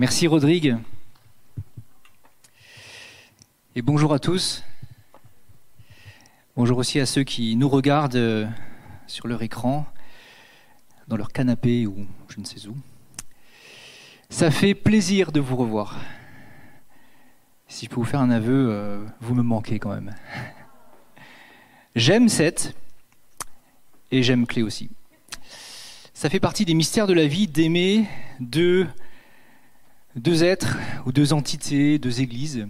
Merci Rodrigue. Et bonjour à tous. Bonjour aussi à ceux qui nous regardent euh, sur leur écran, dans leur canapé ou je ne sais où. Ça fait plaisir de vous revoir. Si je peux vous faire un aveu, euh, vous me manquez quand même. J'aime Seth et j'aime Clé aussi. Ça fait partie des mystères de la vie d'aimer deux deux êtres ou deux entités, deux églises.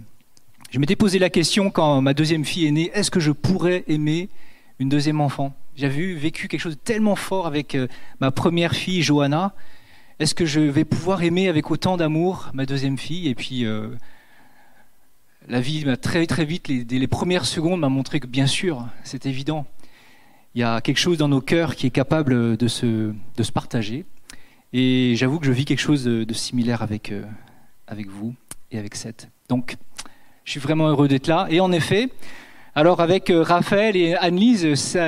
Je m'étais posé la question quand ma deuxième fille est née, est-ce que je pourrais aimer une deuxième enfant? J'avais vécu quelque chose de tellement fort avec euh, ma première fille, Johanna. Est-ce que je vais pouvoir aimer avec autant d'amour ma deuxième fille? Et puis, euh, la vie m'a très très vite, les, les premières secondes, m'a montré que bien sûr, c'est évident. Il y a quelque chose dans nos cœurs qui est capable de se, de se partager. Et j'avoue que je vis quelque chose de, similaire avec, euh, avec vous et avec Seth. Donc, je suis vraiment heureux d'être là. Et en effet, alors avec euh, Raphaël et Annelise, ça,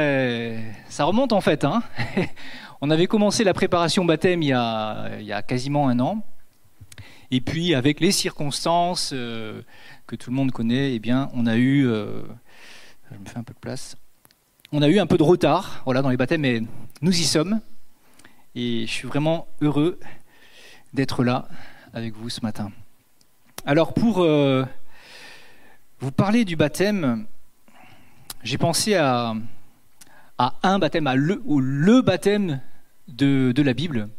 ça remonte en fait. Hein on avait commencé la préparation baptême il y, a, quasiment un an. Et puis, avec les circonstances euh, que tout le monde connaît, eh bien, on a eu. je me fais un peu de place. On a eu un peu de retard voilà, dans les baptêmes, mais nous y sommes. Et je suis vraiment heureux d'être là avec vous ce matin. Alors pour euh, vous parler du baptême, j'ai pensé à, un baptême, à le, baptême de, la Bible.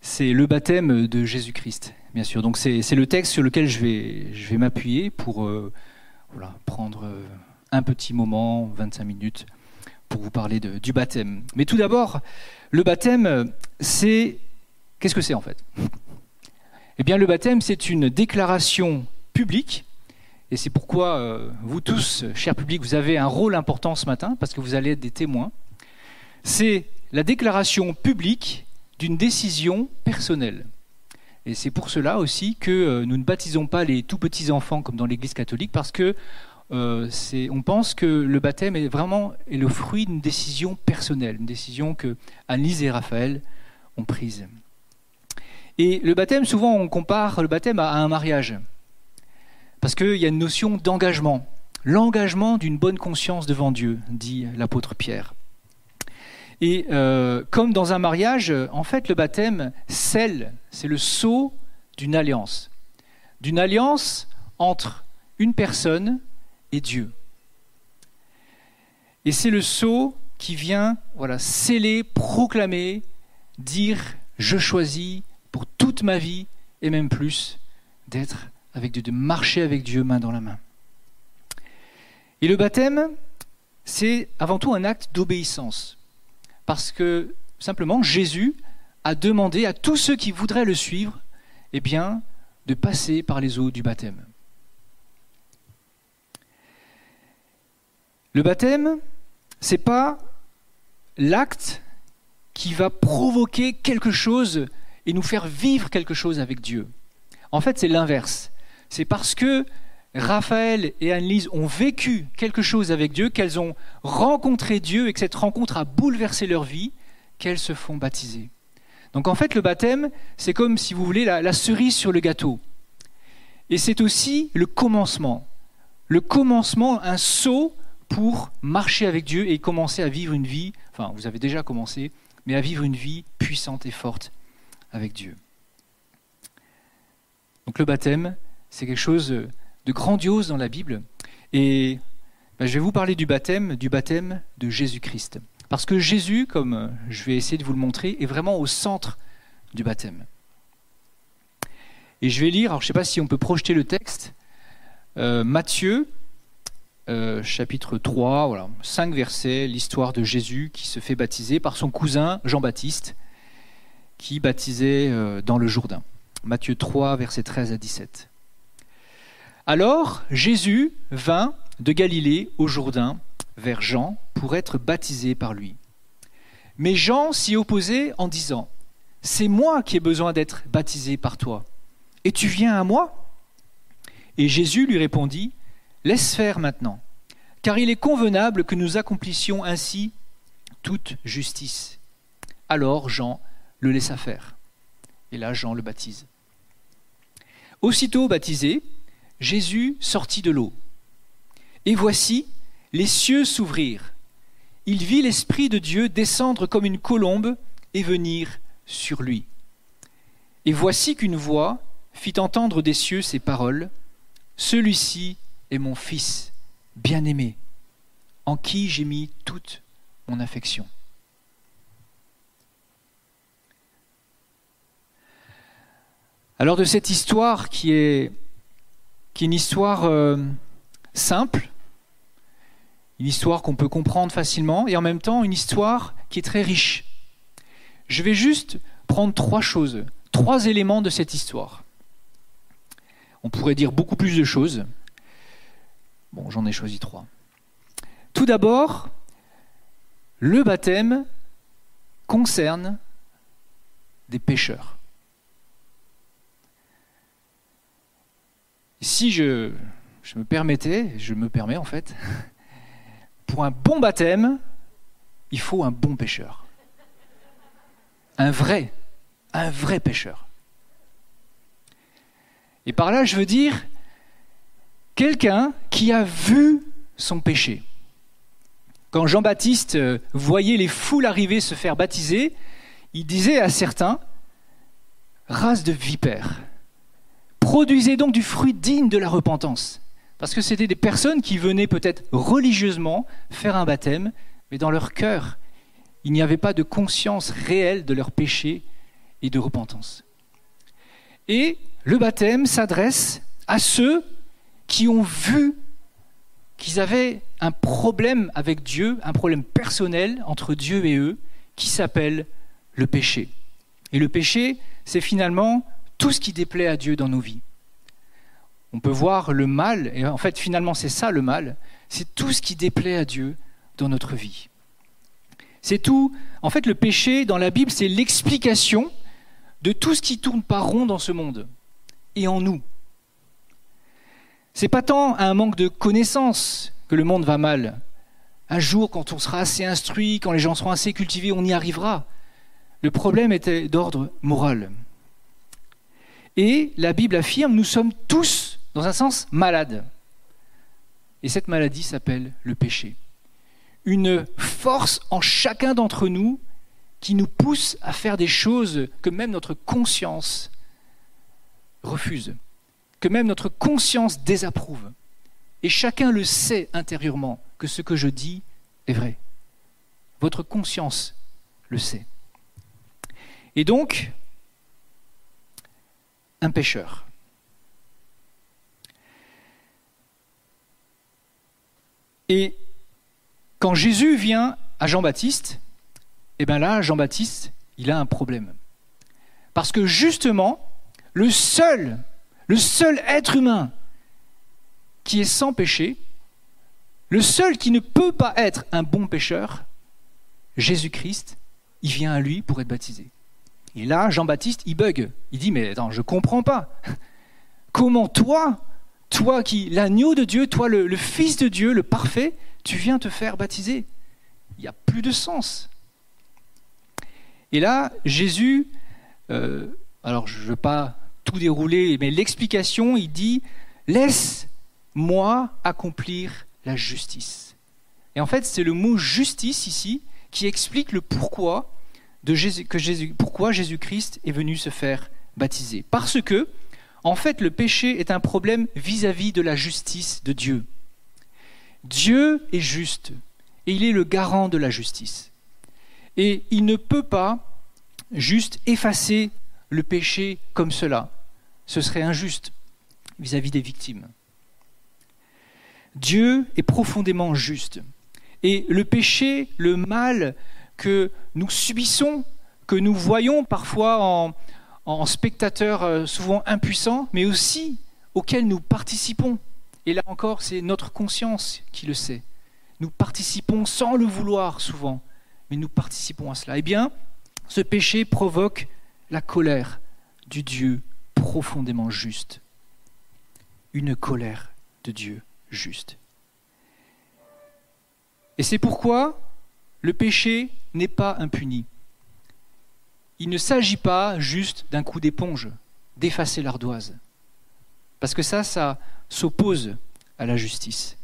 C'est le baptême de Jésus-Christ, bien sûr. Donc c'est le texte sur lequel je vais, je vais m'appuyer pour euh, prendre euh, un petit moment, 25 minutes, pour vous parler du baptême. Mais tout d'abord, le baptême, c'est... Qu'est-ce que c'est en fait? Eh bien, le baptême, c'est une déclaration publique, et c'est pourquoi euh, vous tous, chers publics, vous avez un rôle important ce matin, parce que vous allez être des témoins. C'est la déclaration publique d'une décision personnelle. Et c'est pour cela aussi que euh, nous ne baptisons pas les tout petits enfants comme dans l'Église catholique, parce que euh, on pense que le baptême est vraiment le fruit d'une décision personnelle, une décision que Annelise et Raphaël ont prise. Et le baptême, souvent, on compare le baptême à un mariage, parce qu'il y a une notion d'engagement, l'engagement d'une bonne conscience devant Dieu, dit l'apôtre Pierre. Et euh, comme dans un mariage, en fait, le baptême scelle, c'est le sceau d'une alliance, d'une alliance entre une personne et Dieu. Et c'est le sceau qui vient voilà, sceller, proclamer, dire je choisis pour toute ma vie et même plus d'être avec Dieu, de marcher avec Dieu main dans la main. Et le baptême, c'est avant tout un acte d'obéissance. Parce que simplement, Jésus a demandé à tous ceux qui voudraient le suivre, eh bien, de passer par les eaux du baptême. Le baptême, c'est pas l'acte qui va provoquer quelque chose et nous faire vivre quelque chose avec Dieu. En fait, c'est l'inverse. C'est parce que Raphaël et Annelise ont vécu quelque chose avec Dieu, qu'elles ont rencontré Dieu et que cette rencontre a bouleversé leur vie, qu'elles se font baptiser. Donc en fait, le baptême, c'est comme, si vous voulez, la, la cerise sur le gâteau. Et c'est aussi le commencement. Le commencement, un saut pour marcher avec Dieu et commencer à vivre une vie, enfin vous avez déjà commencé, mais à vivre une vie puissante et forte avec Dieu. Donc le baptême, c'est quelque chose de grandiose dans la Bible. Et ben, je vais vous parler du baptême, du baptême de Jésus-Christ. Parce que Jésus, comme je vais essayer de vous le montrer, est vraiment au centre du baptême. Et je vais lire, alors je ne sais pas si on peut projeter le texte, euh, Matthieu euh, chapitre 3, voilà, 5 versets, l'histoire de Jésus qui se fait baptiser par son cousin Jean-Baptiste, qui baptisait euh, dans le Jourdain. Matthieu 3, versets 13 à 17. Alors Jésus vint de Galilée au Jourdain vers Jean pour être baptisé par lui. Mais Jean s'y opposait en disant, C'est moi qui ai besoin d'être baptisé par toi, et tu viens à moi? Et Jésus lui répondit, Laisse faire maintenant, car il est convenable que nous accomplissions ainsi toute justice. Alors Jean le laissa faire. Et là, Jean le baptise. Aussitôt baptisé, Jésus sortit de l'eau. Et voici, les cieux s'ouvrirent. Il vit l'Esprit de Dieu descendre comme une colombe et venir sur lui. Et voici qu'une voix fit entendre des cieux ces paroles. Celui-ci est mon Fils bien-aimé, en qui j'ai mis toute mon affection. Alors de cette histoire qui est, qui est une histoire euh, simple, une histoire qu'on peut comprendre facilement, et en même temps une histoire qui est très riche. Je vais juste prendre trois choses, trois éléments de cette histoire. On pourrait dire beaucoup plus de choses. Bon, j'en ai choisi trois. Tout d'abord, le baptême concerne des pécheurs. si je, me permettais, je me permets en fait, pour un bon baptême, il faut un bon pêcheur. Un vrai, un vrai pêcheur. Et par là, je veux dire quelqu'un qui a vu son péché. Quand Jean-Baptiste euh, voyait les foules arriver se faire baptiser, il disait à certains, race de vipères, Produisez donc du fruit digne de la repentance. Parce que c'était des personnes qui venaient peut-être religieusement faire un baptême, mais dans leur cœur, il n'y avait pas de conscience réelle de leur péché et de repentance. Et le baptême s'adresse à ceux qui ont vu qu'ils avaient un problème avec Dieu, un problème personnel entre Dieu et eux, qui s'appelle le péché. Et le péché, c'est finalement tout ce qui déplaît à Dieu dans nos vies. On peut voir le mal, et en fait finalement c'est ça le mal, c'est tout ce qui déplaît à Dieu dans notre vie. C'est tout, en fait le péché dans la Bible c'est l'explication de tout ce qui tourne pas rond dans ce monde et en nous. C'est pas tant un manque de connaissances que le monde va mal. Un jour, quand on sera assez instruit, quand les gens seront assez cultivés, on y arrivera. Le problème était d'ordre moral. Et la Bible affirme, nous sommes tous, dans un sens, malades. Et cette maladie s'appelle le péché. Une force en chacun d'entre nous qui nous pousse à faire des choses que même notre conscience refuse, que même notre conscience désapprouve. Et chacun le sait intérieurement que ce que je dis est vrai. Votre conscience le sait. Et donc, un pécheur. Et quand Jésus vient à Jean-Baptiste, et eh bien là, Jean-Baptiste, il a un problème. Parce que justement, le seul, le seul être humain qui est sans péché, le seul qui ne peut pas être un bon pécheur, Jésus-Christ, il vient à lui pour être baptisé. Et là, Jean-Baptiste, il bug. Il dit, mais attends, je comprends pas. Comment toi, toi qui, l'agneau de Dieu, toi le, Fils de Dieu, le parfait, tu viens te faire baptiser? Il n'y a plus de sens. Et là, Jésus, euh, alors je ne veux pas tout dérouler, mais l'explication, il dit, laisse-moi accomplir la justice. Et en fait, c'est le mot justice ici qui explique le pourquoi que pourquoi Jésus-Christ est venu se faire baptiser. Parce que, en fait, le péché est un problème vis-à-vis de la justice de Dieu. Dieu est juste et il est le garant de la justice. Et il ne peut pas juste effacer le péché comme cela. Ce serait injuste vis-à-vis -vis des victimes. Dieu est profondément juste. Et le péché, le mal, que nous subissons, que nous voyons parfois en, en spectateurs euh, souvent impuissants, mais aussi auxquels nous participons. Et là encore, c'est notre conscience qui le sait. Nous participons sans le vouloir souvent, mais nous participons à cela. Eh bien, ce péché provoque la colère du Dieu profondément juste. Une colère de Dieu juste. Et c'est pourquoi le péché n'est pas impuni. Il ne s'agit pas juste d'un coup d'éponge, d'effacer l'ardoise. Parce que ça, ça s'oppose à la justice.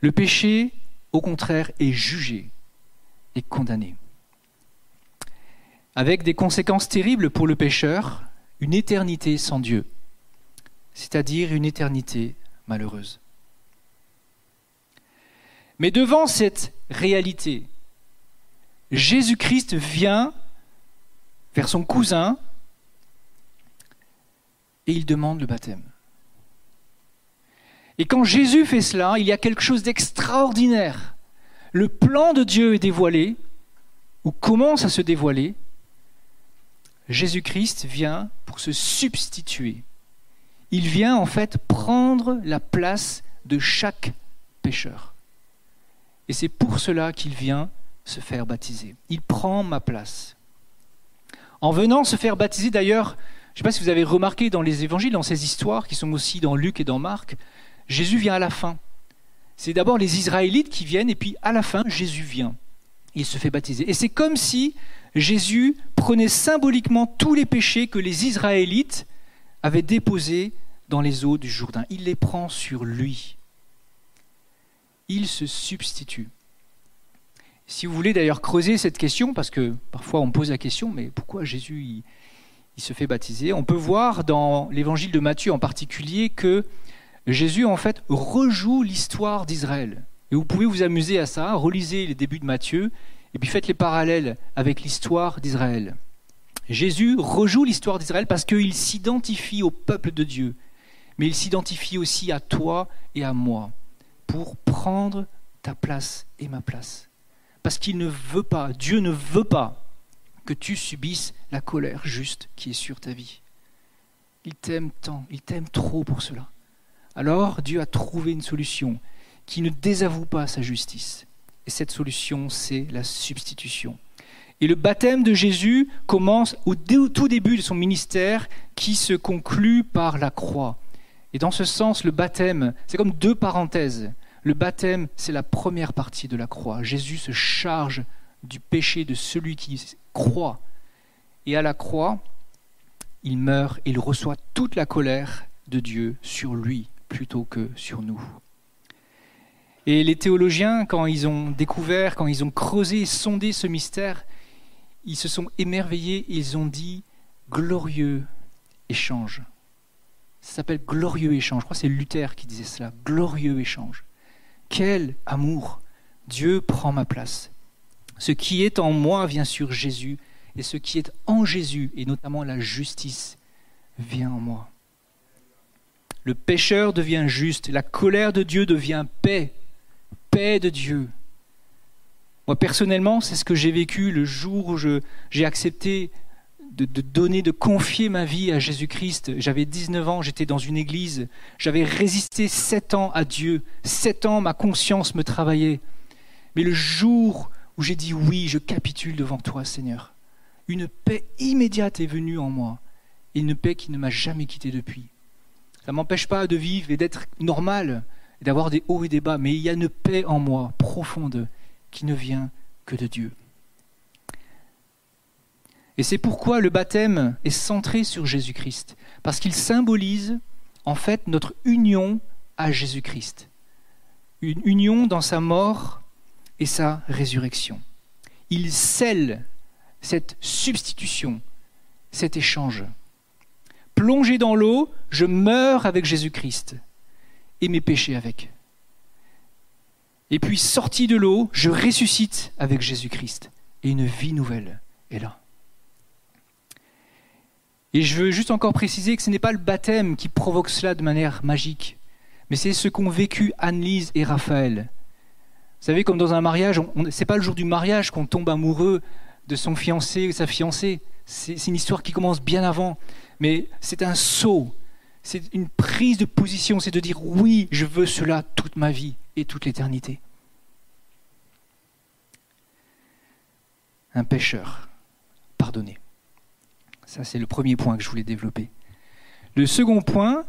Le péché, au contraire, est jugé et condamné. Avec des conséquences terribles pour le pécheur, une éternité sans Dieu, c'est-à-dire une éternité malheureuse. Mais devant cette réalité, Jésus-Christ vient vers son cousin et il demande le baptême. Et quand Jésus fait cela, il y a quelque chose d'extraordinaire. Le plan de Dieu est dévoilé, ou commence à se dévoiler. Jésus-Christ vient pour se substituer. Il vient en fait prendre la place de chaque pécheur. Et c'est pour cela qu'il vient se faire baptiser. Il prend ma place. En venant se faire baptiser, d'ailleurs, je ne sais pas si vous avez remarqué dans les évangiles, dans ces histoires qui sont aussi dans Luc et dans Marc, Jésus vient à la fin. C'est d'abord les Israélites qui viennent et puis à la fin, Jésus vient. Il se fait baptiser. Et c'est comme si Jésus prenait symboliquement tous les péchés que les Israélites avaient déposés dans les eaux du Jourdain. Il les prend sur lui. Il se substitue. Si vous voulez d'ailleurs creuser cette question, parce que parfois on pose la question, mais pourquoi Jésus il, se fait baptiser On peut voir dans l'évangile de Matthieu en particulier que Jésus en fait rejoue l'histoire d'Israël. Et vous pouvez vous amuser à ça, relisez les débuts de Matthieu, et puis faites les parallèles avec l'histoire d'Israël. Jésus rejoue l'histoire d'Israël parce qu'il s'identifie au peuple de Dieu, mais il s'identifie aussi à toi et à moi pour prendre ta place et ma place parce qu'il ne veut pas, Dieu ne veut pas que tu subisses la colère juste qui est sur ta vie. Il t'aime tant, il t'aime trop pour cela. Alors Dieu a trouvé une solution qui ne désavoue pas sa justice. Et cette solution, c'est la substitution. Et le baptême de Jésus commence au tout début de son ministère qui se conclut par la croix. Et dans ce sens, le baptême, c'est comme deux parenthèses. Le baptême, c'est la première partie de la croix. Jésus se charge du péché de celui qui croit. Et à la croix, il meurt et il reçoit toute la colère de Dieu sur lui plutôt que sur nous. Et les théologiens, quand ils ont découvert, quand ils ont creusé et sondé ce mystère, ils se sont émerveillés et ils ont dit glorieux échange. Ça s'appelle glorieux échange. Je crois que c'est Luther qui disait cela. Glorieux échange. Quel amour Dieu prend ma place. Ce qui est en moi vient sur Jésus, et ce qui est en Jésus, et notamment la justice, vient en moi. Le pécheur devient juste, la colère de Dieu devient paix, paix de Dieu. Moi personnellement, c'est ce que j'ai vécu le jour où j'ai accepté de, donner, de confier ma vie à Jésus-Christ. J'avais 19 ans, j'étais dans une église, j'avais résisté 7 ans à Dieu, 7 ans ma conscience me travaillait. Mais le jour où j'ai dit oui, je capitule devant toi Seigneur, une paix immédiate est venue en moi, et une paix qui ne m'a jamais quitté depuis. Ça ne m'empêche pas de vivre et d'être normal, d'avoir des hauts et des bas, mais il y a une paix en moi profonde qui ne vient que de Dieu. Et c'est pourquoi le baptême est centré sur Jésus-Christ, parce qu'il symbolise en fait notre union à Jésus-Christ, une union dans sa mort et sa résurrection. Il scelle cette substitution, cet échange. Plongé dans l'eau, je meurs avec Jésus-Christ et mes péchés avec. Et puis sorti de l'eau, je ressuscite avec Jésus-Christ et une vie nouvelle est là. Et je veux juste encore préciser que ce n'est pas le baptême qui provoque cela de manière magique, mais c'est ce qu'ont vécu Anne-Lise et Raphaël. Vous savez, comme dans un mariage, ce n'est pas le jour du mariage qu'on tombe amoureux de son fiancé ou sa fiancée. C'est une histoire qui commence bien avant. Mais c'est un saut, c'est une prise de position, c'est de dire oui, je veux cela toute ma vie et toute l'éternité. Un pécheur pardonné. Ça, c'est le premier point que je voulais développer. Le second point,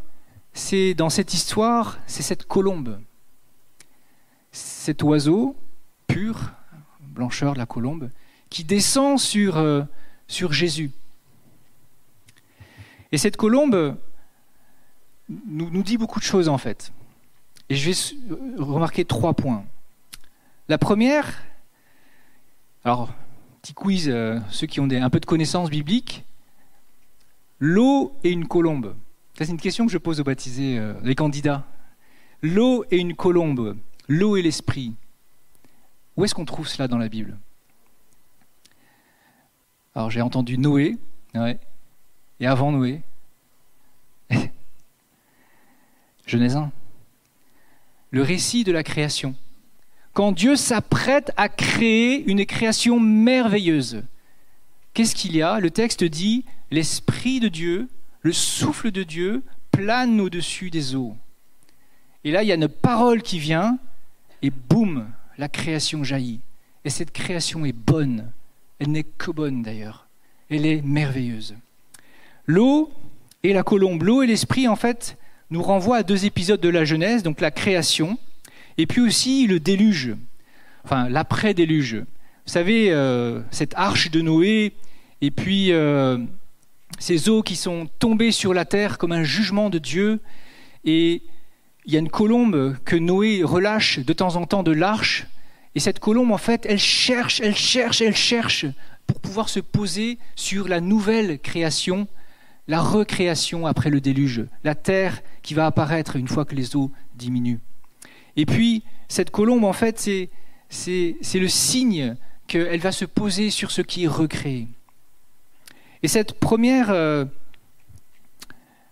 c'est dans cette histoire, c'est cette colombe. Cet oiseau pur, blancheur de la colombe, qui descend sur, euh, sur Jésus. Et cette colombe, nous, dit beaucoup de choses en fait. Et je vais remarquer trois points. La première, alors, petit quiz, euh, ceux qui ont un peu de connaissances bibliques, l'eau et une colombe. Ça, c'est une question que je pose aux baptisés, euh, les candidats. L'eau et une colombe, l'eau et l'esprit. Où est-ce qu'on trouve cela dans la Bible? Alors, j'ai entendu Noé, et avant Noé, Genèse 1. Le récit de la création. Quand Dieu s'apprête à créer une création merveilleuse, qu'est-ce qu'il y a? Le texte dit L'Esprit de Dieu, le souffle de Dieu plane au-dessus des eaux. Et là, il y a une parole qui vient, et boum, la création jaillit. Et cette création est bonne. Elle n'est que bonne d'ailleurs. Elle est merveilleuse. L'eau et la colombe, l'eau et l'esprit, en fait, nous renvoient à deux épisodes de la Genèse, donc la création, et puis aussi le déluge, enfin l'après-déluge. Vous savez, euh, cette arche de Noé, et puis euh, ces eaux qui sont tombées sur la terre comme un jugement de Dieu, et il y a une colombe que Noé relâche de temps en temps de l'arche, et cette colombe, en fait, elle cherche, elle cherche, elle cherche pour pouvoir se poser sur la nouvelle création la recréation après le déluge, la terre qui va apparaître une fois que les eaux diminuent. Et puis, cette colombe, en fait, c'est, le signe qu'elle va se poser sur ce qui est recréé. Et cette première, euh,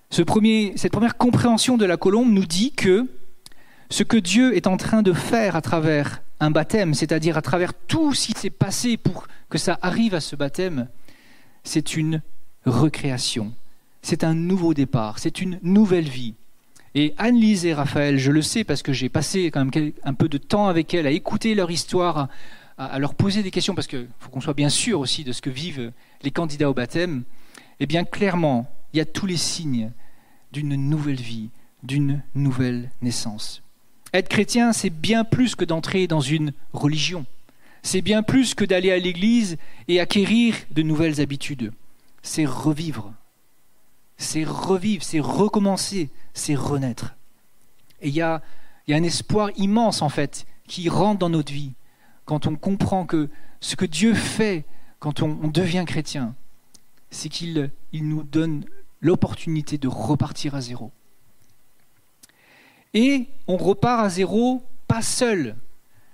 cette première compréhension de la colombe nous dit que ce que Dieu est en train de faire à travers un baptême, c'est-à-dire à travers tout ce qui s'est passé pour que ça arrive à ce baptême, c'est une recréation, c'est un nouveau départ, c'est une nouvelle vie. Et Anne-Lise et Raphaël, je le sais parce que j'ai passé quand même un peu de temps avec elles à écouter leur histoire, à, leur poser des questions, parce qu'il faut qu'on soit bien sûr aussi de ce que vivent les candidats au baptême. Eh bien, clairement, il y a tous les signes d'une nouvelle vie, d'une nouvelle naissance. Être chrétien, c'est bien plus que d'entrer dans une religion. C'est bien plus que d'aller à l'église et acquérir de nouvelles habitudes. C'est revivre c'est revivre, c'est recommencer, c'est renaître. Et il y a, un espoir immense, en fait, qui rentre dans notre vie quand on comprend que ce que Dieu fait quand on, devient chrétien, c'est qu'il il nous donne l'opportunité de repartir à zéro. Et on repart à zéro, pas seul,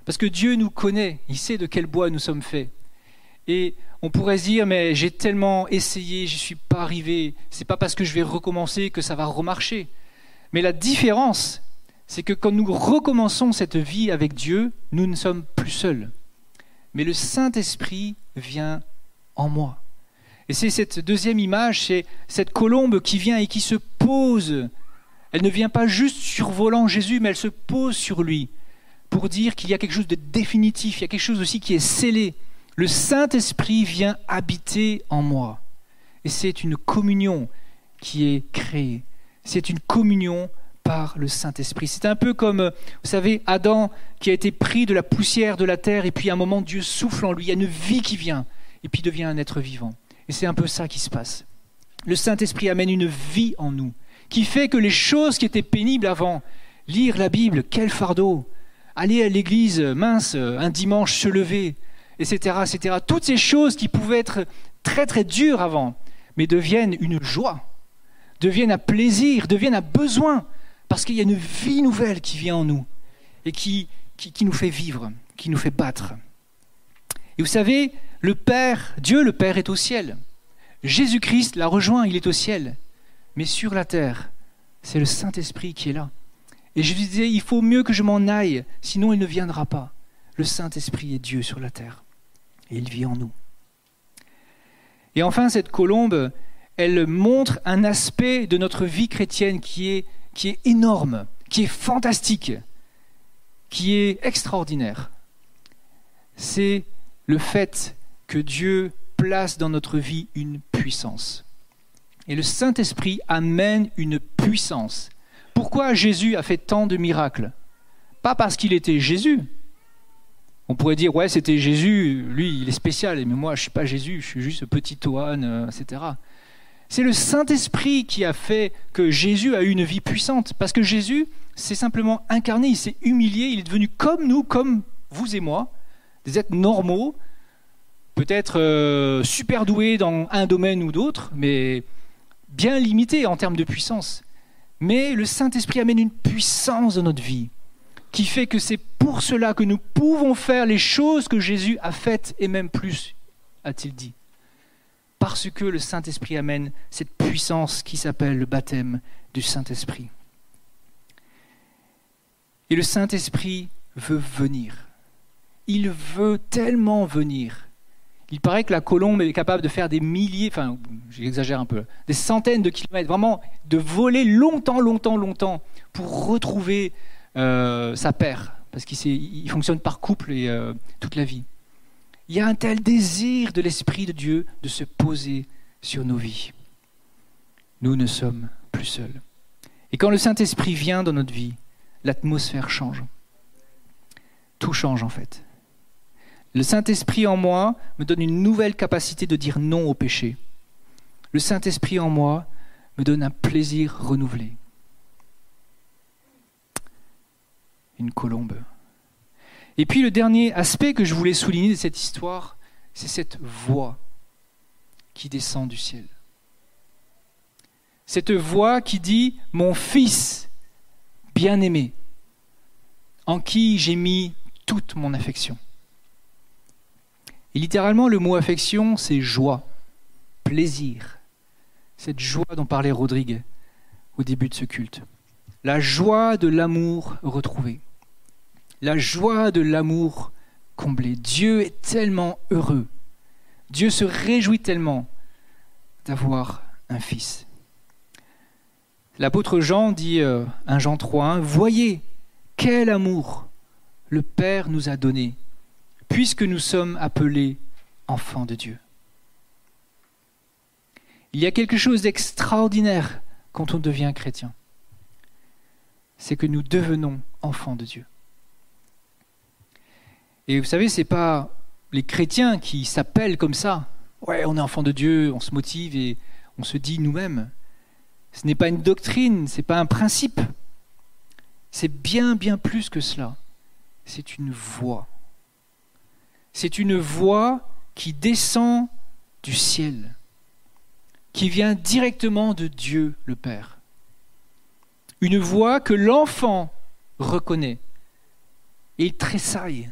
parce que Dieu nous connaît, il sait de quel bois nous sommes faits. Et on pourrait se dire, mais j'ai tellement essayé, je n'y suis pas arrivé, c'est pas parce que je vais recommencer que ça va remarcher. Mais la différence, c'est que quand nous recommençons cette vie avec Dieu, nous ne sommes plus seuls. Mais le Saint-Esprit vient en moi. Et c'est cette deuxième image, c'est cette colombe qui vient et qui se pose. Elle ne vient pas juste survolant Jésus, mais elle se pose sur lui pour dire qu'il y a quelque chose de définitif, il y a quelque chose aussi qui est scellé le Saint-Esprit vient habiter en moi. Et c'est une communion qui est créée. C'est une communion par le Saint-Esprit. C'est un peu comme, vous savez, Adam qui a été pris de la poussière de la terre et puis à un moment Dieu souffle en lui, il y a une vie qui vient et puis devient un être vivant. Et c'est un peu ça qui se passe. Le Saint-Esprit amène une vie en nous qui fait que les choses qui étaient pénibles avant, lire la Bible, quel fardeau, aller à l'église, mince, un dimanche se lever, etc., etc. Toutes ces choses qui pouvaient être très très dures avant, mais deviennent une joie, deviennent un plaisir, deviennent un besoin, parce qu'il y a une vie nouvelle qui vient en nous et qui, qui, nous fait vivre, qui nous fait battre. Et vous savez, le Père, Dieu le Père est au ciel. Jésus-Christ l'a rejoint, il est au ciel. Mais sur la terre, c'est le Saint-Esprit qui est là. Et je lui disais, il faut mieux que je m'en aille, sinon il ne viendra pas. Le Saint-Esprit est Dieu sur la terre et il vit en nous. Et enfin, cette colombe, elle montre un aspect de notre vie chrétienne qui est, énorme, qui est fantastique, qui est extraordinaire. C'est le fait que Dieu place dans notre vie une puissance. Et le Saint-Esprit amène une puissance. Pourquoi Jésus a fait tant de miracles? Pas parce qu'il était Jésus, on pourrait dire, ouais, c'était Jésus, lui, il est spécial, mais moi, je ne suis pas Jésus, je suis juste petit Toan, euh, etc. C'est le Saint-Esprit qui a fait que Jésus a eu une vie puissante. Parce que Jésus s'est simplement incarné, il s'est humilié, il est devenu comme nous, comme vous et moi, des êtres normaux, peut-être euh, super doués dans un domaine ou d'autre, mais bien limités en termes de puissance. Mais le Saint-Esprit amène une puissance dans notre vie qui fait que c'est pour cela que nous pouvons faire les choses que Jésus a faites et même plus, a-t-il dit. Parce que le Saint-Esprit amène cette puissance qui s'appelle le baptême du Saint-Esprit. Et le Saint-Esprit veut venir. Il veut tellement venir. Il paraît que la colombe est capable de faire des milliers, enfin j'exagère un peu, des centaines de kilomètres, vraiment de voler longtemps, longtemps, longtemps pour retrouver euh, sa paire, parce qu'il fonctionne par couple et euh, toute la vie. Il y a un tel désir de l'Esprit de Dieu de se poser sur nos vies. Nous ne sommes plus seuls. Et quand le Saint-Esprit vient dans notre vie, l'atmosphère change. Tout change en fait. Le Saint-Esprit en moi me donne une nouvelle capacité de dire non au péché. Le Saint-Esprit en moi me donne un plaisir renouvelé. Une colombe. Et puis le dernier aspect que je voulais souligner de cette histoire, c'est cette voix qui descend du ciel. Cette voix qui dit Mon fils bien-aimé, en qui j'ai mis toute mon affection. Et littéralement, le mot affection, c'est joie, plaisir. Cette joie dont parlait Rodrigue au début de ce culte. La joie de l'amour retrouvé. La joie de l'amour comblé. Dieu est tellement heureux. Dieu se réjouit tellement d'avoir un fils. L'apôtre Jean dit, 1 euh, Jean 3.1, Voyez quel amour le Père nous a donné puisque nous sommes appelés enfants de Dieu. Il y a quelque chose d'extraordinaire quand on devient chrétien. C'est que nous devenons enfants de Dieu. Et vous savez, ce n'est pas les chrétiens qui s'appellent comme ça. Ouais, on est enfant de Dieu, on se motive et on se dit nous-mêmes. Ce n'est pas une doctrine, ce n'est pas un principe. C'est bien, bien plus que cela. C'est une voix c'est une voix qui descend du ciel, qui vient directement de Dieu le Père. Une voix que l'enfant reconnaît et il tressaille.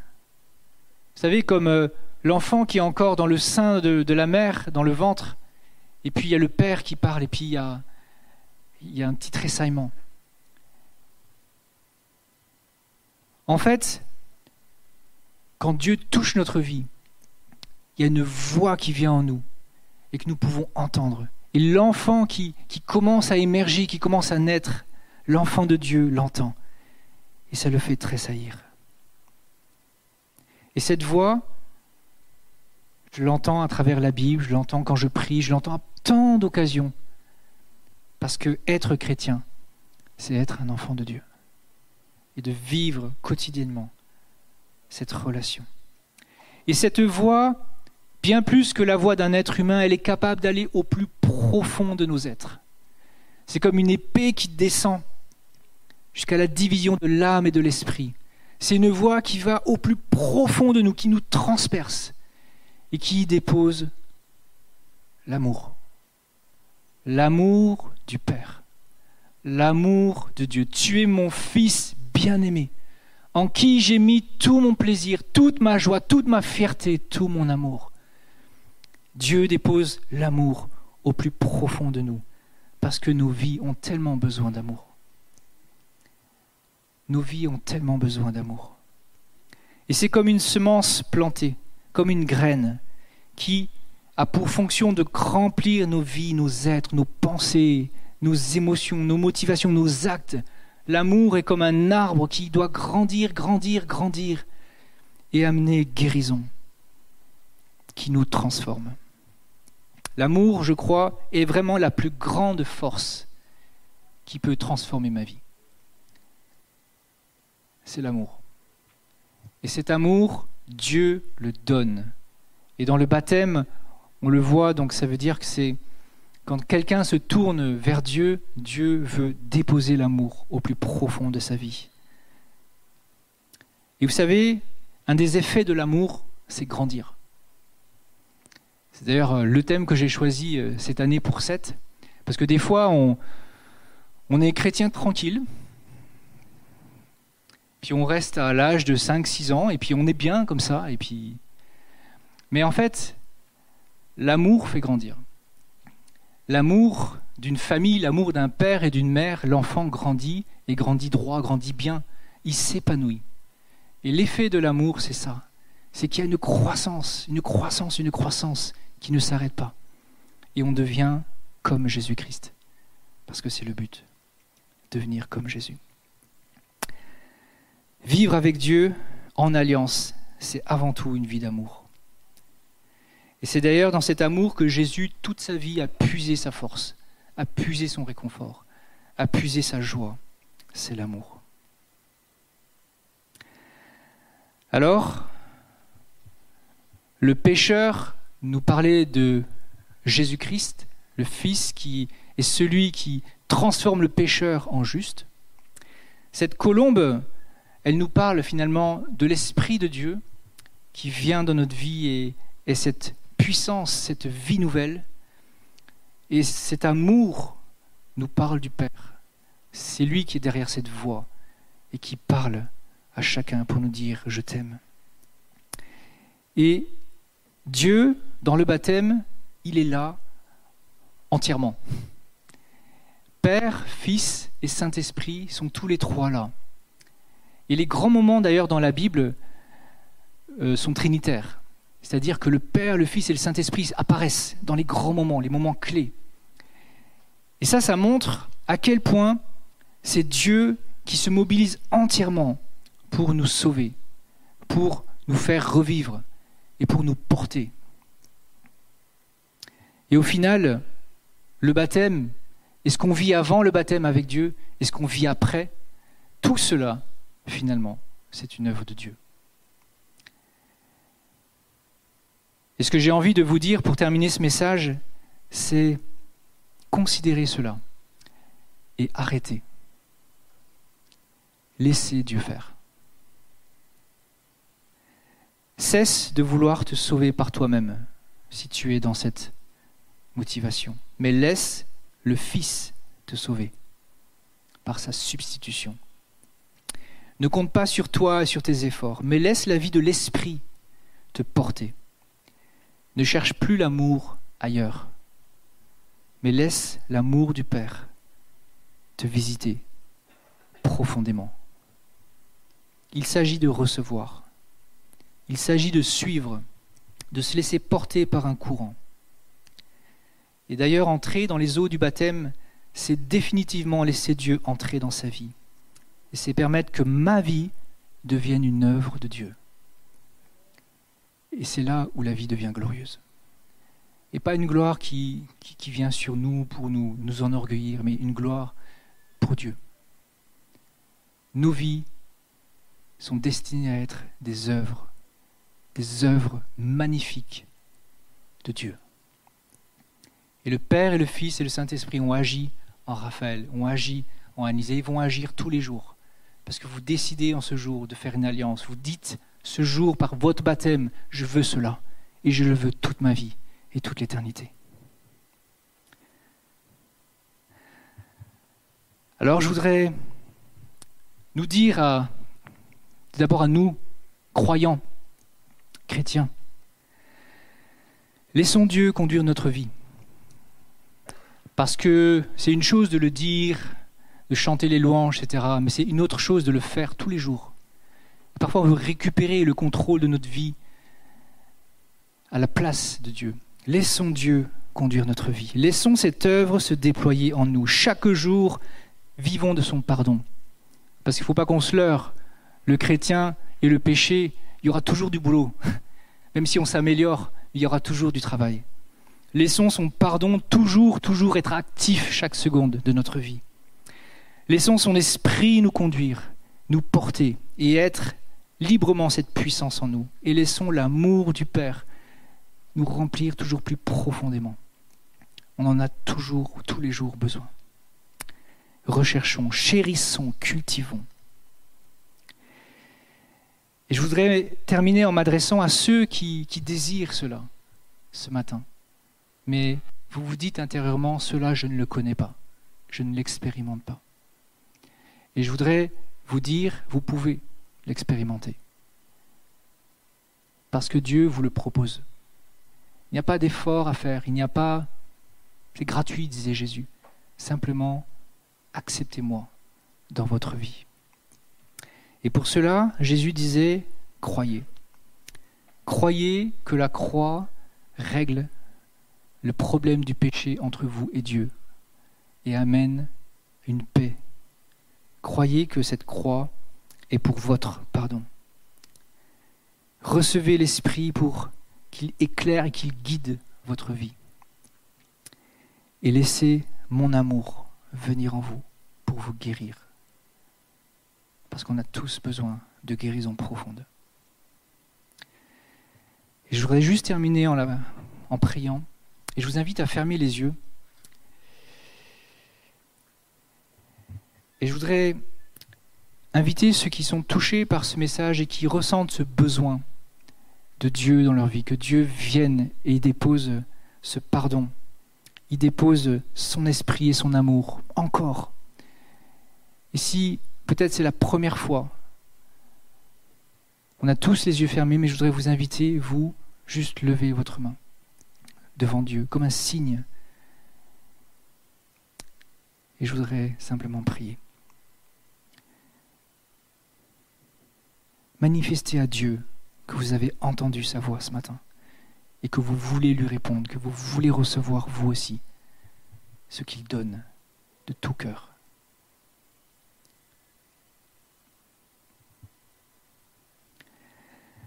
Vous savez, comme euh, l'enfant qui est encore dans le sein de, la mère, dans le ventre, et puis il y a le Père qui parle, et puis il y a, un petit tressaillement. En fait, quand Dieu touche notre vie, il y a une voix qui vient en nous et que nous pouvons entendre. Et l'enfant qui commence à émerger, qui commence à naître, l'enfant de Dieu l'entend. Et ça le fait tressaillir. Et cette voix, je l'entends à travers la Bible, je l'entends quand je prie, je l'entends à tant d'occasions. Parce que être chrétien, c'est être un enfant de Dieu. Et de vivre quotidiennement cette relation. Et cette voix, bien plus que la voix d'un être humain, elle est capable d'aller au plus profond de nos êtres. C'est comme une épée qui descend jusqu'à la division de l'âme et de l'esprit. C'est une voix qui va au plus profond de nous, qui nous transperce et qui dépose l'amour. L'amour du Père. L'amour de Dieu. Tu es mon Fils bien-aimé en qui j'ai mis tout mon plaisir, toute ma joie, toute ma fierté, tout mon amour. Dieu dépose l'amour au plus profond de nous, parce que nos vies ont tellement besoin d'amour. Nos vies ont tellement besoin d'amour. Et c'est comme une semence plantée, comme une graine, qui a pour fonction de remplir nos vies, nos êtres, nos pensées, nos émotions, nos motivations, nos actes, L'amour est comme un arbre qui doit grandir, grandir, grandir et amener guérison qui nous transforme. L'amour, je crois, est vraiment la plus grande force qui peut transformer ma vie. C'est l'amour. Et cet amour, Dieu le donne. Et dans le baptême, on le voit, donc ça veut dire que c'est Quand quelqu'un se tourne vers Dieu, Dieu veut déposer l'amour au plus profond de sa vie. Et vous savez, un des effets de l'amour, c'est grandir. C'est d'ailleurs euh, le thème que j'ai choisi euh, cette année pour 7, parce que des fois, on, on est chrétien tranquille, puis on reste à l'âge de 5-6 ans, et puis on est bien comme ça, et puis... Mais en fait, l'amour fait grandir. L'amour d'une famille, l'amour d'un père et d'une mère, l'enfant grandit, et grandit droit, grandit bien, il s'épanouit. Et l'effet de l'amour, c'est ça. C'est qu'il y a une croissance, une croissance, une croissance qui ne s'arrête pas. Et on devient comme Jésus-Christ. Parce que c'est le but. Devenir comme Jésus. Vivre avec Dieu en alliance, c'est avant tout une vie d'amour. Et c'est d'ailleurs dans cet amour que Jésus, toute sa vie, a puisé sa force, a puisé son réconfort, a puisé sa joie. C'est l'amour. Alors, le pécheur nous parlait de Jésus-Christ, le Fils qui est celui qui transforme le pécheur en juste. Cette colombe, elle nous parle finalement de l'Esprit de Dieu qui vient dans notre vie et, et cette puissance, cette vie nouvelle. Et cet amour nous parle du Père. C'est lui qui est derrière cette voix et qui parle à chacun pour nous dire je t'aime. Et Dieu, dans le baptême, il est là entièrement. Père, Fils et Saint-Esprit sont tous les trois là. Et les grands moments d'ailleurs dans la Bible euh, sont trinitaires. C'est-à-dire que le Père, le Fils et le Saint-Esprit apparaissent dans les grands moments, les moments clés. Et ça, ça montre à quel point c'est Dieu qui se mobilise entièrement pour nous sauver, pour nous faire revivre et pour nous porter. Et au final, le baptême, et ce qu'on vit avant le baptême avec Dieu, et ce qu'on vit après, tout cela, finalement, c'est une œuvre de Dieu. Et ce que j'ai envie de vous dire pour terminer ce message, c'est considérer cela et arrêter. Laissez Dieu faire. Cesse de vouloir te sauver par toi-même si tu es dans cette motivation, mais laisse le Fils te sauver par sa substitution. Ne compte pas sur toi et sur tes efforts, mais laisse la vie de l'Esprit te porter. Ne cherche plus l'amour ailleurs, mais laisse l'amour du Père te visiter profondément. Il s'agit de recevoir. Il s'agit de suivre, de se laisser porter par un courant. Et d'ailleurs, entrer dans les eaux du baptême, c'est définitivement laisser Dieu entrer dans sa vie. Et c'est permettre que ma vie devienne une œuvre de Dieu. Et c'est là où la vie devient glorieuse. Et pas une gloire qui, qui, vient sur nous pour nous, nous enorgueillir, mais une gloire pour Dieu. Nos vies sont destinées à être des œuvres des œuvres magnifiques de Dieu. Et le Père et le Fils et le Saint-Esprit ont agi en Raphaël, ont agi en Anisée, ils vont agir tous les jours. Parce que vous décidez en ce jour de faire une alliance. Vous dites ce jour par votre baptême, je veux cela. Et je le veux toute ma vie et toute l'éternité. Alors je voudrais nous dire d'abord à nous, croyants, chrétiens. Laissons Dieu conduire notre vie. Parce que c'est une chose de le dire, de chanter les louanges, etc. Mais c'est une autre chose de le faire tous les jours. Parfois, on veut récupérer le contrôle de notre vie à la place de Dieu. Laissons Dieu conduire notre vie. Laissons cette œuvre se déployer en nous. Chaque jour, vivons de son pardon. Parce qu'il ne faut pas qu'on se leurre. Le chrétien et le péché, il y aura toujours du boulot. Même si on s'améliore, il y aura toujours du travail. Laissons son pardon toujours, toujours être actif chaque seconde de notre vie. Laissons son esprit nous conduire, nous porter et être librement cette puissance en nous. Et laissons l'amour du Père nous remplir toujours plus profondément. On en a toujours, tous les jours besoin. Recherchons, chérissons, cultivons. Et je voudrais terminer en m'adressant à ceux qui, désirent cela ce matin. Mais vous vous dites intérieurement, cela je ne le connais pas, je ne l'expérimente pas. Et je voudrais vous dire, vous pouvez l'expérimenter. Parce que Dieu vous le propose. Il n'y a pas d'effort à faire, il n'y a pas... C'est gratuit, disait Jésus. Simplement, acceptez-moi dans votre vie. Et pour cela, Jésus disait, croyez. Croyez que la croix règle le problème du péché entre vous et Dieu et amène une paix. Croyez que cette croix est pour votre pardon. Recevez l'Esprit pour qu'il éclaire et qu'il guide votre vie. Et laissez mon amour venir en vous pour vous guérir. Parce qu'on a tous besoin de guérison profonde. Je voudrais juste terminer en priant. Et je vous invite à fermer les yeux. Et je voudrais inviter ceux qui sont touchés par ce message et qui ressentent ce besoin de Dieu dans leur vie, que Dieu vienne et dépose ce pardon, il dépose son esprit et son amour encore. Et si peut-être c'est la première fois, on a tous les yeux fermés, mais je voudrais vous inviter, vous, juste lever votre main devant Dieu comme un signe. Et je voudrais simplement prier. Manifestez à Dieu que vous avez entendu sa voix ce matin et que vous voulez lui répondre, que vous voulez recevoir vous aussi ce qu'il donne de tout cœur.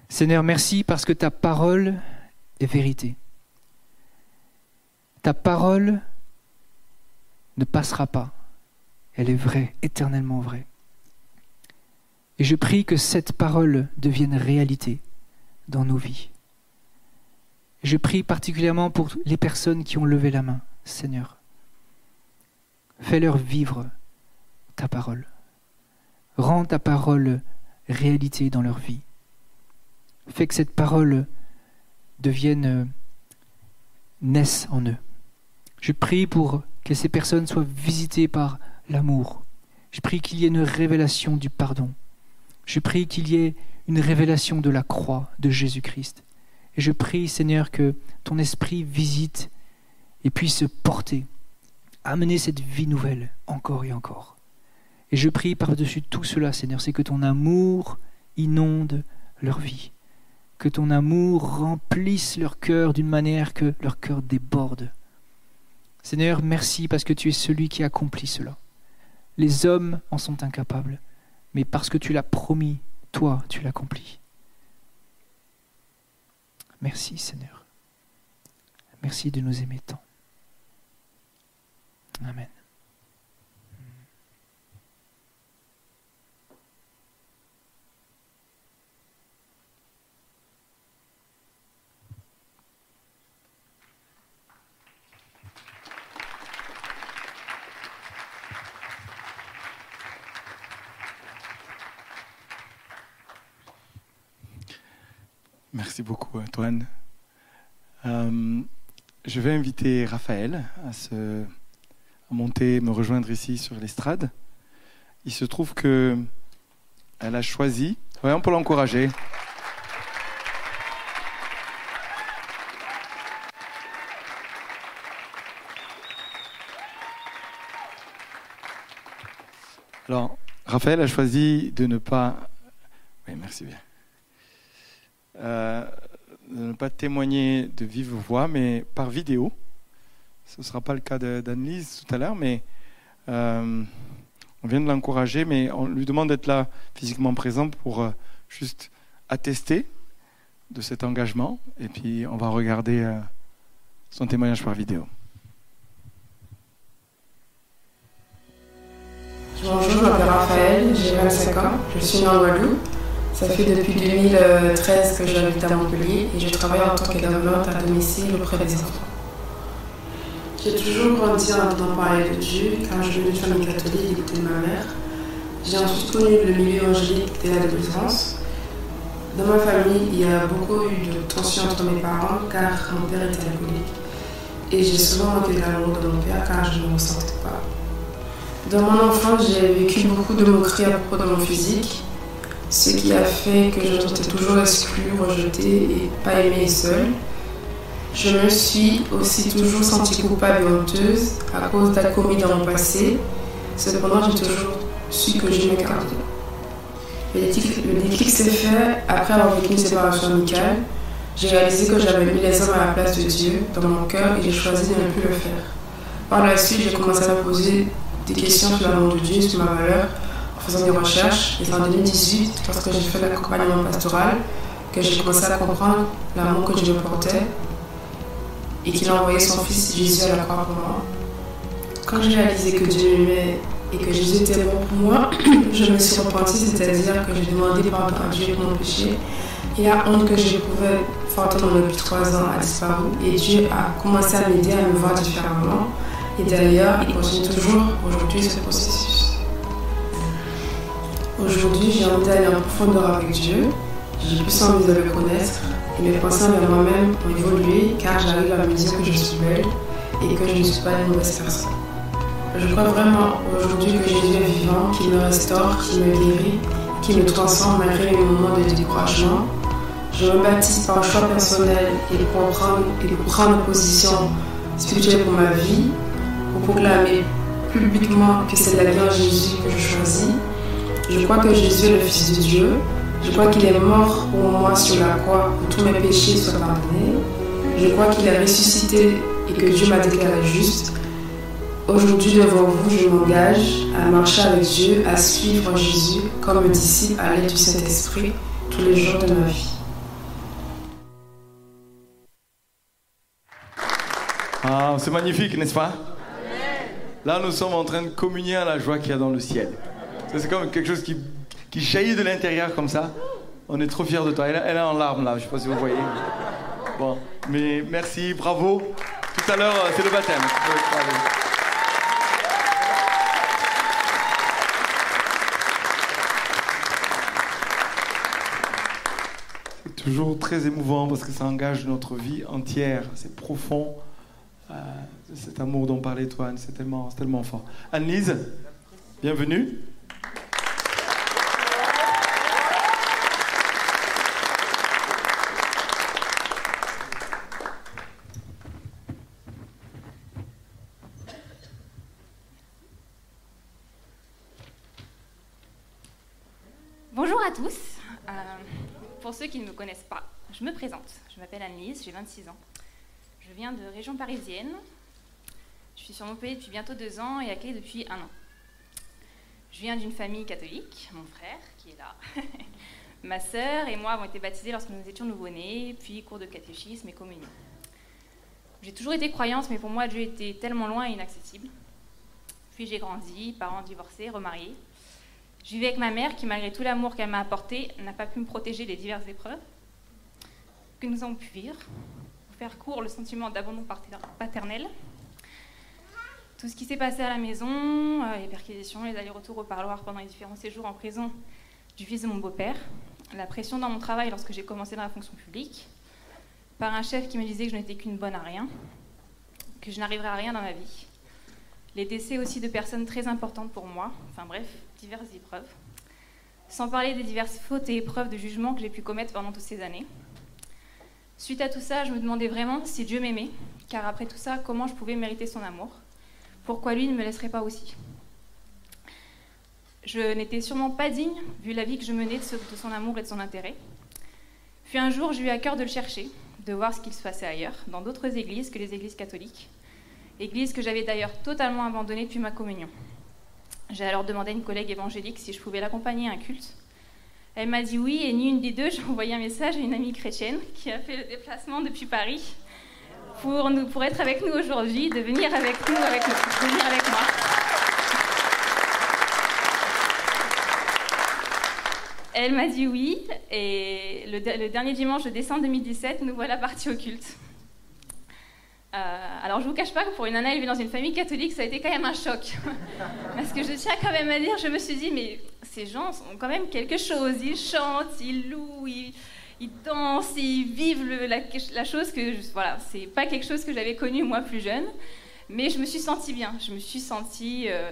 Seigneur, merci parce que ta parole est vérité. Ta parole ne passera pas. Elle est vraie, éternellement vraie. Et je prie que cette parole devienne réalité dans nos vies. Je prie particulièrement pour les personnes qui ont levé la main, Seigneur. Fais-leur vivre ta parole. Rends ta parole réalité dans leur vie. Fais que cette parole devienne, naisse en eux. Je prie pour que ces personnes soient visitées par l'amour. Je prie qu'il y ait une révélation du pardon. Je prie qu'il y ait une révélation de la croix de Jésus-Christ. Et je prie, Seigneur, que ton esprit visite et puisse porter, amener cette vie nouvelle encore et encore. Et je prie par-dessus tout cela, Seigneur, c'est que ton amour inonde leur vie, que ton amour remplisse leur cœur d'une manière que leur cœur déborde. Seigneur, merci parce que tu es celui qui accomplit cela. Les hommes en sont incapables, mais parce que tu l'as promis, toi, tu l'accomplis. Merci Seigneur. Merci de nous aimer tant. Amen. Merci beaucoup, Antoine. Euh, je vais inviter Raphaël à, se, monter, me rejoindre ici sur l'estrade. Il se trouve que elle a choisi. Oui, on peut l'encourager. Alors, Raphaël a choisi de ne pas. Oui, merci bien. Euh, de ne pas témoigner de vive voix, mais par vidéo. Ce ne sera pas le cas d'Annelise tout à l'heure, mais euh, on vient de l'encourager, mais on lui demande d'être là physiquement présent pour euh, juste attester de cet engagement. Et puis on va regarder son témoignage par vidéo. Bonjour, je m'appelle Raphaël, j'ai 25 ans, je suis en Guadeloupe. Ça fait depuis 2013 que j'habite à Montpellier et je travaille en tant qu'aidante à domicile auprès des enfants. J'ai toujours grandi en entendant parler de Dieu, car je viens d'une famille catholique de ma mère. J'ai ensuite connu le milieu évangélique dès l'adolescence. Dans ma famille, il y a beaucoup eu de tensions entre mes parents, car mon père était alcoolique. Et j'ai souvent manqué l'amour de mon père, car je ne me sentais pas. Dans mon enfance, j'ai vécu beaucoup de moqueries à propos de mon physique, ce qui a fait que je me toujours exclue, rejetée et pas aimée seule. Je me suis aussi toujours sentie coupable et honteuse à cause d'actes commis dans mon passé. Cependant, j'ai toujours su que je m'écartais. Le déclic s'est fait après avoir vécu une séparation amicale. J'ai réalisé que j'avais mis les hommes à la place de Dieu dans mon cœur et j'ai choisi de ne plus le faire. Par la suite, j'ai commencé à me poser des questions sur l'amour de Dieu, sur ma valeur, faisant des recherches. Et c'est en 2018, lorsque j'ai fait l'accompagnement pastoral, que j'ai commencé à comprendre l'amour que Dieu me portait et qu'il a envoyé son fils Jésus à la croix pour moi. Quand j'ai réalisé que Dieu m'aimait et que Jésus était bon pour moi, je me suis repentie, c'est-à-dire que j'ai demandé pardon à Dieu pour mon péché. Et la honte que j'éprouvais fortement depuis trois ans a disparu et Dieu a commencé à m'aider à me voir différemment. Et d'ailleurs, il continue toujours aujourd'hui ce processus. Aujourd'hui, j'ai envie d'aller en profondeur avec Dieu. J'ai plus envie de le connaître et mes pensées envers moi-même ont évolué car j'arrive à me dire que je suis belle et que je ne suis pas une mauvaise personne. Je crois vraiment aujourd'hui que Jésus est vivant, qu'il me restaure, qu'il me guérit, qu'il me transforme malgré les moments de découragement. Je me baptise par choix personnel et pour prendre, et pour prendre position spirituelle pour ma vie, pour proclamer publiquement que c'est la vie en Jésus que je choisis. Je crois que Jésus est le Fils de Dieu, je crois qu'il est mort pour moi sur la croix pour tous mes péchés soient pardonnés. Je crois qu'il est ressuscité et que Dieu m'a déclaré juste. Aujourd'hui, devant vous, je m'engage à marcher avec Dieu, à suivre Jésus comme disciple à l'aide du Saint-Esprit tous les jours de ma vie. Ah, c'est magnifique, n'est-ce pas? Là, nous sommes en train de communier à la joie qu'il y a dans le ciel. C'est comme quelque chose qui qui jaillit de l'intérieur comme ça. On est trop fiers de toi. Elle, est en larmes là, je ne sais pas si vous voyez. Bon, mais merci, bravo. Tout à l'heure, c'est le baptême. C'est toujours très émouvant parce que ça engage notre vie entière. C'est profond. Euh, cet amour dont parlait Toine, c'est tellement, tellement fort. Anne-Lise, bienvenue. qui ne me connaissent pas, je me présente. Je m'appelle Annelise, j'ai 26 ans. Je viens de région parisienne. Je suis sur Montpellier depuis bientôt deux ans et à Clé depuis un an. Je viens d'une famille catholique, mon frère qui est là. Ma sœur et moi avons été baptisés lorsque nous étions nouveau-nés, puis cours de catéchisme et communion. J'ai toujours été croyante, mais pour moi Dieu était tellement loin et inaccessible. Puis j'ai grandi, parents divorcés, remariés. Je vivais avec ma mère qui, malgré tout l'amour qu'elle m'a apporté, n'a pas pu me protéger des diverses épreuves nous avons pu vivre. Pour faire court, le sentiment d'abandon paternel. Tout ce qui s'est passé à la maison, euh, les perquisitions, les allers-retours au parloir pendant les différents séjours en prison du fils de mon beau-père, la pression dans mon travail lorsque j'ai commencé dans la fonction publique, par un chef qui me disait que je n'étais qu'une bonne à rien, que je n'arriverais à rien dans ma vie. Les décès aussi de personnes très importantes pour moi, enfin bref, diverses épreuves. Sans parler des diverses fautes et épreuves de jugement que j'ai pu commettre pendant toutes ces années. Suite à tout ça, je me demandais vraiment si Dieu m'aimait, car après tout ça, comment je pouvais mériter son amour? Pourquoi lui ne me laisserait pas aussi? Je n'étais sûrement pas digne, vu la vie que je menais de son amour et de son intérêt. Puis un jour, j'ai eu à cœur de le chercher, de voir ce qu'il se passait ailleurs, dans d'autres églises que les églises catholiques, églises que j'avais d'ailleurs totalement abandonnées depuis ma communion. J'ai alors demandé à une collègue évangélique si je pouvais l'accompagner à un culte. Elle m'a dit oui, et ni une des deux, j'ai envoyé un message à une amie chrétienne qui a fait le déplacement depuis Paris pour, nous, pour être avec nous aujourd'hui, de venir avec nous, avec, nous, venir avec moi. Elle m'a dit oui, et le, dernier dimanche de décembre 2017, nous voilà partis au culte. Euh, Alors je vous cache pas que pour une nana élevée dans une famille catholique, ça a été quand même un choc. Parce que je tiens quand même à dire, je me suis dit, mais ces gens ont quand même quelque chose. Ils chantent, ils louent, ils, dansent, ils vivent la, chose que, voilà, c'est pas quelque chose que j'avais connu moi plus jeune. Mais je me suis sentie bien. Je me suis sentie, euh,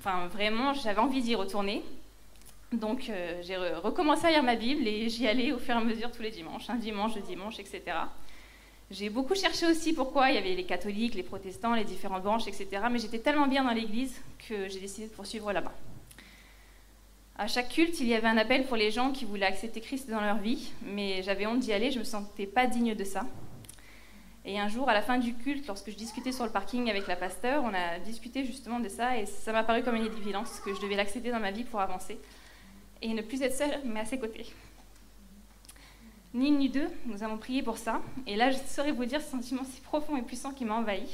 enfin vraiment, j'avais envie d'y retourner. Donc euh, j'ai recommencé à lire ma Bible et j'y allais au fur et à mesure tous les dimanches, un dimanche, deux dimanches, etc. J'ai beaucoup cherché aussi pourquoi il y avait les catholiques, les protestants, les différentes branches, etc. Mais j'étais tellement bien dans l'église que j'ai décidé de poursuivre là-bas. À chaque culte, il y avait un appel pour les gens qui voulaient accepter Christ dans leur vie, mais j'avais honte d'y aller, je ne me sentais pas digne de ça. Et un jour, à la fin du culte, lorsque je discutais sur le parking avec la pasteur, on a discuté justement de ça, et ça m'a paru comme une évidence que je devais l'accepter dans ma vie pour avancer et ne plus être seule, mais à ses côtés. Ni une ni deux, nous avons prié pour ça. Et là, je saurais vous dire ce sentiment si profond et puissant qui m'a envahi,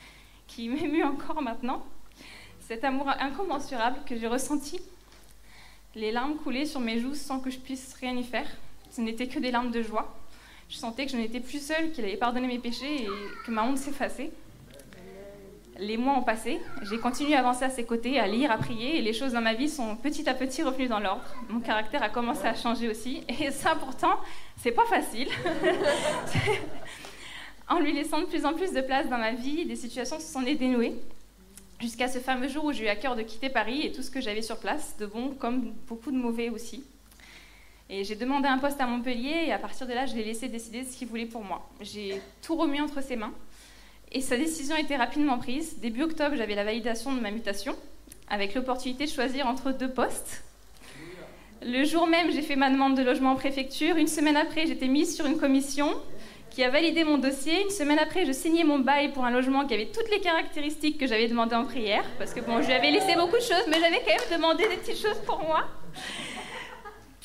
qui m'émue encore maintenant. Cet amour incommensurable que j'ai ressenti. Les larmes coulaient sur mes joues sans que je puisse rien y faire. Ce n'était que des larmes de joie. Je sentais que je n'étais plus seule, qu'il avait pardonné mes péchés et que ma honte s'effaçait. Les mois ont passé, j'ai continué à avancer à ses côtés, à lire, à prier, et les choses dans ma vie sont petit à petit revenues dans l'ordre. Mon caractère a commencé à changer aussi, et ça pourtant, c'est pas facile. en lui laissant de plus en plus de place dans ma vie, des situations se sont dénouées, jusqu'à ce fameux jour où j'ai eu à cœur de quitter Paris et tout ce que j'avais sur place, de bon comme beaucoup de mauvais aussi. Et j'ai demandé un poste à Montpellier, et à partir de là, je l'ai laissé décider de ce qu'il voulait pour moi. J'ai tout remis entre ses mains. Et sa décision a été rapidement prise. Début octobre, j'avais la validation de ma mutation, avec l'opportunité de choisir entre deux postes. Le jour même, j'ai fait ma demande de logement en préfecture. Une semaine après, j'étais mise sur une commission qui a validé mon dossier. Une semaine après, je signais mon bail pour un logement qui avait toutes les caractéristiques que j'avais demandées en prière. Parce que bon, je lui avais laissé beaucoup de choses, mais j'avais quand même demandé des petites choses pour moi.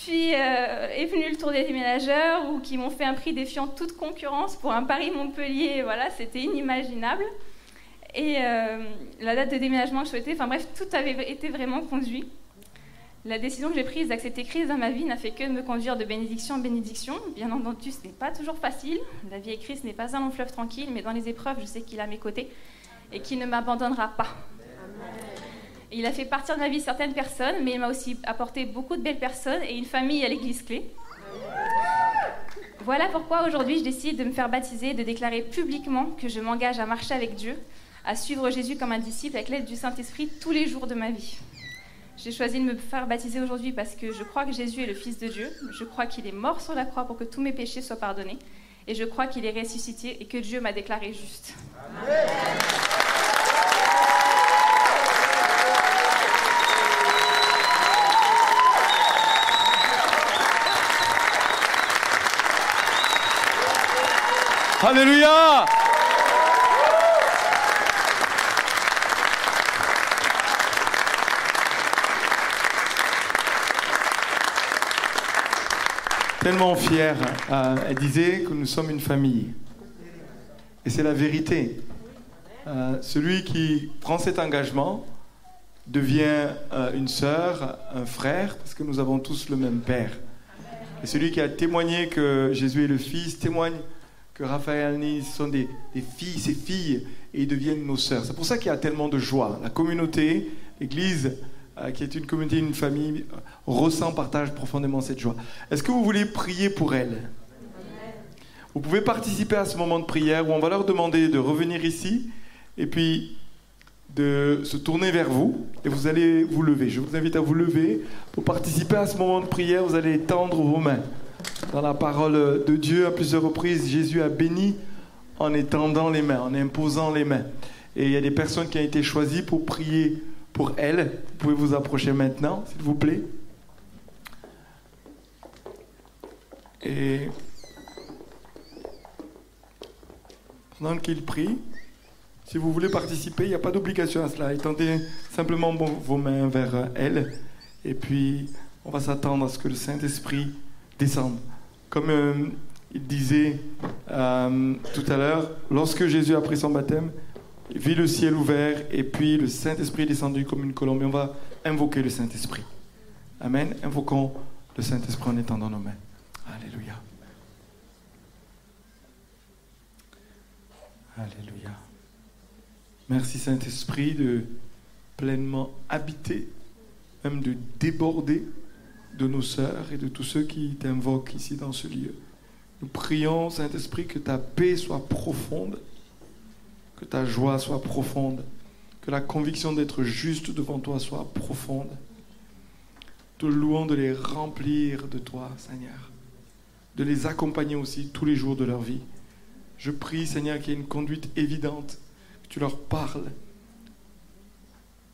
Puis euh, est venu le tour des déménageurs ou qui m'ont fait un prix défiant toute concurrence pour un Paris-Montpellier. Voilà, c'était inimaginable. Et euh, la date de déménagement que je souhaitais, enfin bref, tout avait été vraiment conduit. La décision que j'ai prise d'accepter Christ dans ma vie n'a fait que me conduire de bénédiction en bénédiction. Bien entendu, ce n'est pas toujours facile. La vie avec Christ n'est pas un long fleuve tranquille, mais dans les épreuves, je sais qu'il est à mes côtés et qu'il ne m'abandonnera pas. Il a fait partir de ma vie certaines personnes, mais il m'a aussi apporté beaucoup de belles personnes et une famille à l'église clé. Voilà pourquoi aujourd'hui je décide de me faire baptiser, de déclarer publiquement que je m'engage à marcher avec Dieu, à suivre Jésus comme un disciple avec l'aide du Saint-Esprit tous les jours de ma vie. J'ai choisi de me faire baptiser aujourd'hui parce que je crois que Jésus est le Fils de Dieu, je crois qu'il est mort sur la croix pour que tous mes péchés soient pardonnés, et je crois qu'il est ressuscité et que Dieu m'a déclaré juste. Alléluia Tellement fière. Euh, elle disait que nous sommes une famille. Et c'est la vérité. Euh, celui qui prend cet engagement devient euh, une sœur, un frère, parce que nous avons tous le même Père. Et celui qui a témoigné que Jésus est le Fils témoigne que Raphaël Annie sont des, filles, ses filles, et ils deviennent nos sœurs. C'est pour ça qu'il y a tellement de joie. La communauté, l'Église, euh, qui est une communauté, une famille, ressent, partage profondément cette joie. Est-ce que vous voulez prier pour elles Vous pouvez participer à ce moment de prière où on va leur demander de revenir ici et puis de se tourner vers vous et vous allez vous lever. Je vous invite à vous lever pour participer à ce moment de prière. Vous allez tendre vos mains. Dans la parole de Dieu, à plusieurs reprises, Jésus a béni en étendant les mains, en imposant les mains. Et il y a des personnes qui ont été choisies pour prier pour elles. Vous pouvez vous approcher maintenant, s'il vous plaît. Et pendant qu'il prie, si vous voulez participer, il n'y a pas d'obligation à cela. Étendez simplement vos mains vers elles. Et puis, on va s'attendre à ce que le Saint-Esprit descendre. Comme euh, il disait euh, tout à l'heure, lorsque Jésus a pris son baptême, il vit le ciel ouvert et puis le Saint-Esprit descendu comme une colombe. Et on va invoquer le Saint-Esprit. Amen. Invoquons le Saint-Esprit en étendant nos mains. Alléluia. Alléluia. Merci Saint-Esprit de pleinement habiter, même de déborder de nos sœurs et de tous ceux qui t'invoquent ici dans ce lieu. Nous prions, Saint-Esprit, que ta paix soit profonde, que ta joie soit profonde, que la conviction d'être juste devant toi soit profonde. Te louons de les remplir de toi, Seigneur, de les accompagner aussi tous les jours de leur vie. Je prie, Seigneur, qu'il y ait une conduite évidente, que tu leur parles.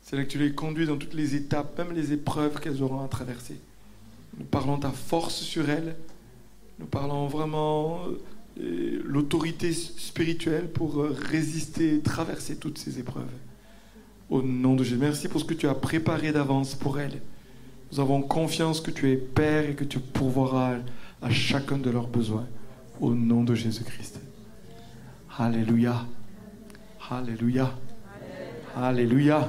C'est que tu les conduis dans toutes les étapes, même les épreuves qu'elles auront à traverser. Nous parlons ta force sur elles. Nous parlons vraiment euh, l'autorité spirituelle pour euh, résister traverser toutes ces épreuves. Au nom de Jésus, merci pour ce que tu as préparé d'avance pour elles. Nous avons confiance que tu es Père et que tu pourvoiras à chacun de leurs besoins. Au nom de Jésus-Christ. Alléluia. Alléluia. Alléluia.